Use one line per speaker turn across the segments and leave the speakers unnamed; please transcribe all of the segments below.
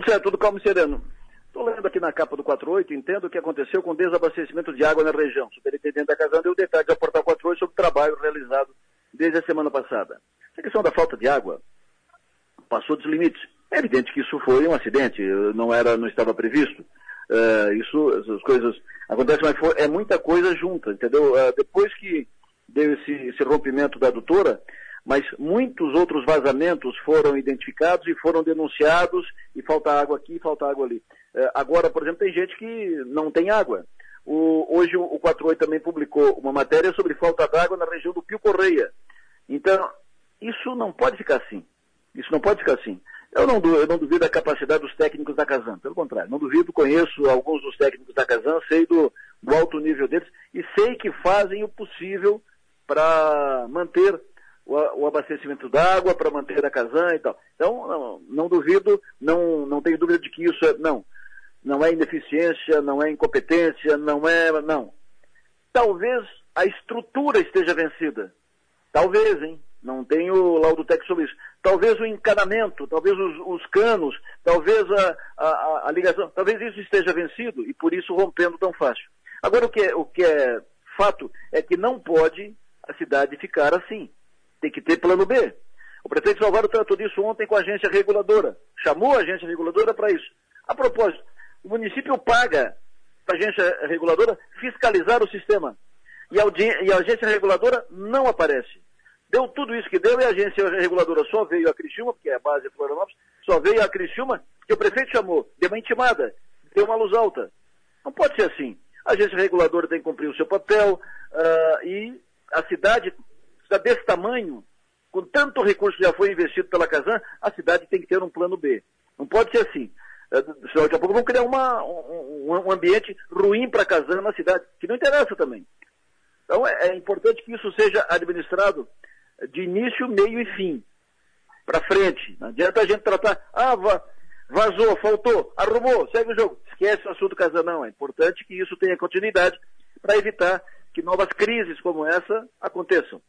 Tudo certo, tudo calmo e sereno. Estou lendo aqui na capa do 48, entendo o que aconteceu com o desabastecimento de água na região. Superintendente da Casam deu detalhes ao portal 48 sobre o trabalho realizado desde a semana passada. A questão da falta de água passou dos limites. É evidente que isso foi um acidente, não era, não estava previsto. Uh, isso, essas coisas acontecem, mas foi, é muita coisa junta, entendeu? Uh, depois que deu esse, esse rompimento da adutora, mas muitos outros vazamentos foram identificados e foram denunciados e falta água aqui, falta água ali. Uh, agora, por exemplo, tem gente que não tem água. O, hoje o 48 também publicou uma matéria sobre falta d'água na região do Pio Correia. Então, isso não pode ficar assim. Isso não pode ficar assim. Eu não, eu não duvido da capacidade dos técnicos da Casan, pelo contrário, não duvido, conheço alguns dos técnicos da Casan, sei do, do alto nível deles e sei que fazem o possível para manter o, o, abastecimento d'água, para manter a Casan e tal. Então, não, não, duvido, não, não tenho dúvida de que isso é, não, não é ineficiência, não é incompetência, não é, não. Talvez a estrutura esteja vencida. Talvez, hein? Não tenho laudo técnico sobre isso. Talvez o encanamento, talvez os, os canos, talvez a, a, a, ligação, talvez isso esteja vencido e por isso rompendo tão fácil. Agora o que é, o que é fato é que não pode a cidade ficar assim. Tem que ter plano B. O prefeito Salvador tratou disso ontem com a agência reguladora. Chamou a agência reguladora para isso. A propósito, o município paga para a agência reguladora fiscalizar o sistema. E a, e a agência reguladora não aparece. Deu tudo isso que deu e a agência reguladora só veio a Criciúma, porque é a base de Florianópolis, só veio a Criciúma, que o prefeito chamou, deu uma intimada, deu uma luz alta. Não pode ser assim. A agência reguladora tem que cumprir o seu papel uh, e a cidade está desse tamanho, com tanto recurso que já foi investido pela Casan, a cidade tem que ter um plano B. Não pode ser assim. Uh, daqui a pouco vão criar uma, um, um ambiente ruim para a Casan na cidade, que não interessa também. Então é, é importante que isso seja administrado de início, meio e fim. Para frente. Não adianta a gente tratar, ah, vazou, faltou, arrumou, segue o jogo. Esquece o assunto Casanão. É importante que isso tenha continuidade para evitar que novas crises como essa aconteçam.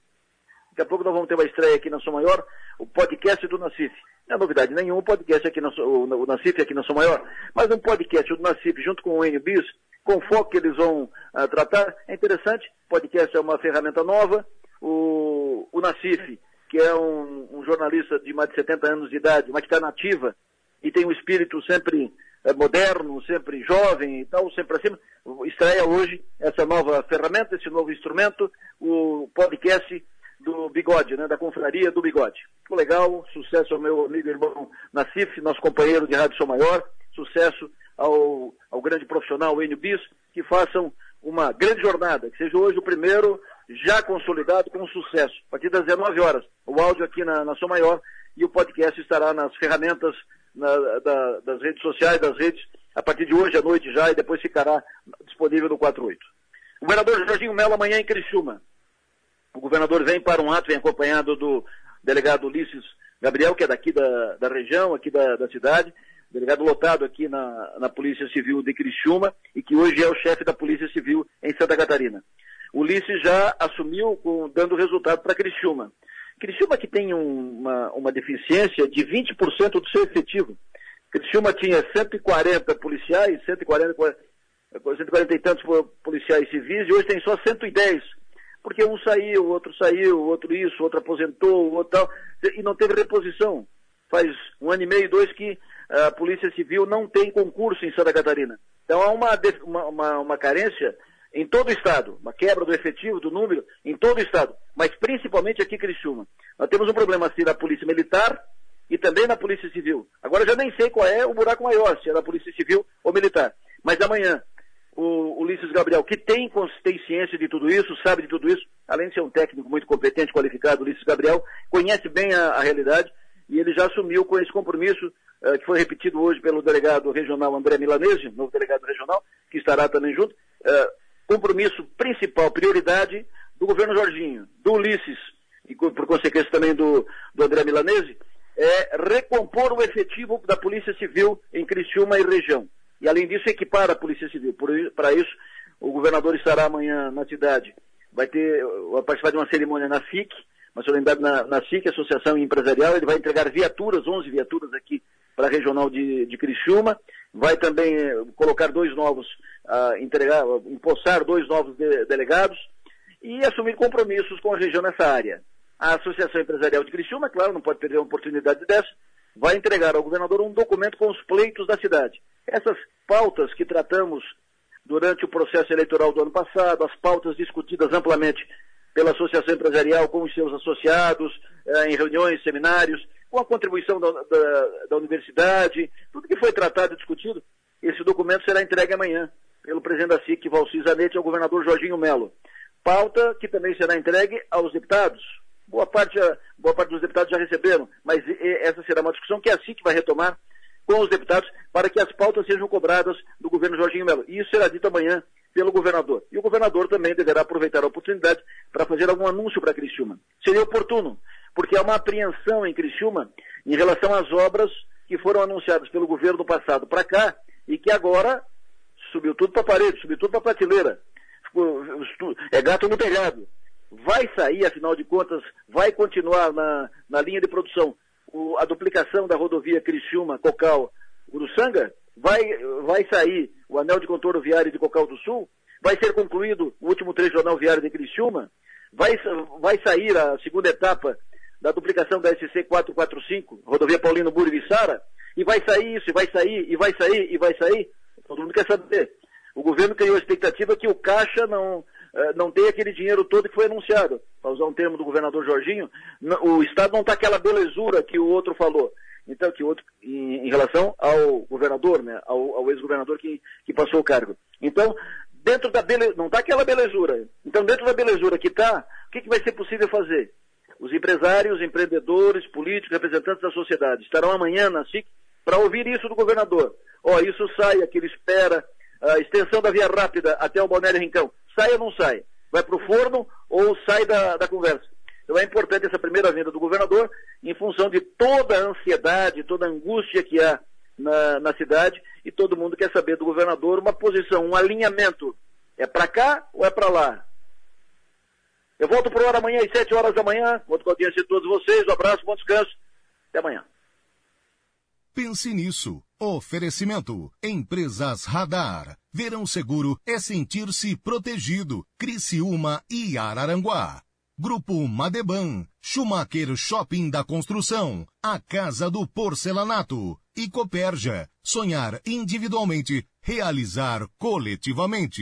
Daqui a pouco nós vamos ter uma estreia aqui na Sua Maior, o podcast do Nacif. Não é novidade nenhuma, o podcast aqui na, o, Nacif aqui na Sua Maior, mas um podcast do Nacif junto com o Enio Bis, com o foco que eles vão uh, tratar, é interessante. Podcast é uma ferramenta nova, o, o Nassif, que é um, um, jornalista de mais de 70 anos de idade, mas que está nativa e tem um espírito sempre é, moderno, sempre jovem e tal, sempre acima, estreia hoje essa nova ferramenta, esse novo instrumento, o podcast do Bigode, né, da confraria do Bigode. Legal, sucesso ao meu amigo e irmão Nassif, nosso companheiro de Rádio São Maior, sucesso ao, ao grande profissional Enio Bis, que façam uma grande jornada, que seja hoje o primeiro já consolidado com sucesso. A partir das 19 horas, o áudio aqui na, na Maior e o podcast estará nas ferramentas na, da, das redes sociais, das redes, a partir de hoje à noite já e depois ficará disponível no 48. O governador Jorginho Melo amanhã em Criciúma. O governador vem para um ato, vem acompanhado do delegado Ulisses Gabriel, que é daqui da, da região, aqui da, da cidade, delegado lotado aqui na, na Polícia Civil de Criciúma e que hoje é o chefe da Polícia Civil em Santa Catarina. Ulisses já assumiu com, dando resultado para Criciúma. Criciúma que tem um, uma, uma deficiência de 20% do seu efetivo. Criciúma tinha 140 policiais, 140, 140 e tantos policiais civis, e hoje tem só 110. Porque um saiu, outro saiu, outro isso, outro aposentou, outro tal, e não teve reposição. Faz um ano e meio, dois que a Polícia Civil não tem concurso em Santa Catarina. Então há uma, uma, uma, uma carência em todo o Estado, uma quebra do efetivo, do número, em todo o Estado, mas principalmente aqui em Criciúma. Nós temos um problema assim na Polícia Militar e também na Polícia Civil. Agora já nem sei qual é o buraco maior, se é na Polícia Civil ou Militar. Mas amanhã, o Ulisses Gabriel, que tem consciência de tudo isso, sabe de tudo isso, além de ser um técnico muito competente, qualificado, Ulisses Gabriel, conhece bem a, a realidade e ele já assumiu com esse compromisso uh, que foi repetido hoje pelo delegado regional André Milanese, novo delegado regional, que estará também junto, uh, compromisso principal, prioridade do governo Jorginho, do Ulisses, e por consequência também do, do André Milanese, é recompor o efetivo da Polícia Civil em Criciúma e região. E além disso, equipar a Polícia Civil. Para isso, o governador estará amanhã na cidade. Vai ter, vai participar de uma cerimônia na FIC, uma solenidade na, na SIC, Associação Empresarial, ele vai entregar viaturas, 11 viaturas aqui para a regional de, de Criciúma, vai também eh, colocar dois novos, uh, entregar, empossar dois novos de, delegados e assumir compromissos com a região nessa área. A Associação Empresarial de Criciúma, claro, não pode perder uma oportunidade dessa, vai entregar ao governador um documento com os pleitos da cidade. Essas pautas que tratamos durante o processo eleitoral do ano passado, as pautas discutidas amplamente pela Associação Empresarial com os seus associados, eh, em reuniões, seminários, com a contribuição da, da, da, universidade, tudo que foi tratado e discutido, esse documento será entregue amanhã pelo presidente da SIC, Valci Zanetti, ao governador Jorginho Melo. Pauta que também será entregue aos deputados. Boa parte, boa parte dos deputados já receberam, mas essa será uma discussão que a SIC vai retomar com os deputados para que as pautas sejam cobradas do governo Jorginho Melo. E isso será dito amanhã pelo governador. E o governador também deverá aproveitar a oportunidade para fazer algum anúncio para Criciúma. Seria oportuno, porque há uma apreensão em Criciúma em relação às obras que foram anunciadas pelo governo do passado para cá e que agora subiu tudo para a parede, subiu tudo para a prateleira. É gato no telhado. Vai sair, afinal de contas, vai continuar na, na linha de produção o, a duplicação da rodovia Criciúma-Cocal-Uruçanga? Vai, vai sair o anel de contorno viário de Cocal do Sul? Vai ser concluído o último trecho anel viário de Criciúma? Vai, vai sair a segunda etapa da duplicação da SC 445, rodovia Paulino Buri Vissara, e vai sair isso, e vai sair, e vai sair, e vai sair. Todo mundo quer saber. O governo criou a expectativa que o Caixa não, não tem aquele dinheiro todo que foi anunciado. Para usar um termo do governador Jorginho, o Estado não está aquela belezura que o outro falou. Então, que outro, em, em relação ao governador, né, ao, ao ex-governador que, que passou o cargo. Então, dentro da beleza, não está aquela belezura. Então, dentro da belezura que está, o que, que vai ser possível fazer? Os empresários, empreendedores, políticos, representantes da sociedade estarão amanhã na SIC para ouvir isso do governador. Ó, oh, isso sai, aquilo espera, a extensão da via rápida até o Balneário Rincão. Sai ou não sai? Vai para o forno ou sai da, da conversa? Então é importante essa primeira vinda do governador, em função de toda a ansiedade, toda a angústia que há na, na cidade, e todo mundo quer saber do governador uma posição, um alinhamento. É para cá ou é para lá? Eu volto para hora amanhã às 7 horas da manhã. Conto com a audiência de todos vocês. Um abraço, bom descanso. Até amanhã.
Pense nisso. Oferecimento. Empresas Radar. Verão seguro é sentir-se protegido. Criciúma e Araranguá. Grupo Madeban. Schumacher Shopping da Construção. A Casa do Porcelanato. E Coperja. Sonhar individualmente. Realizar coletivamente.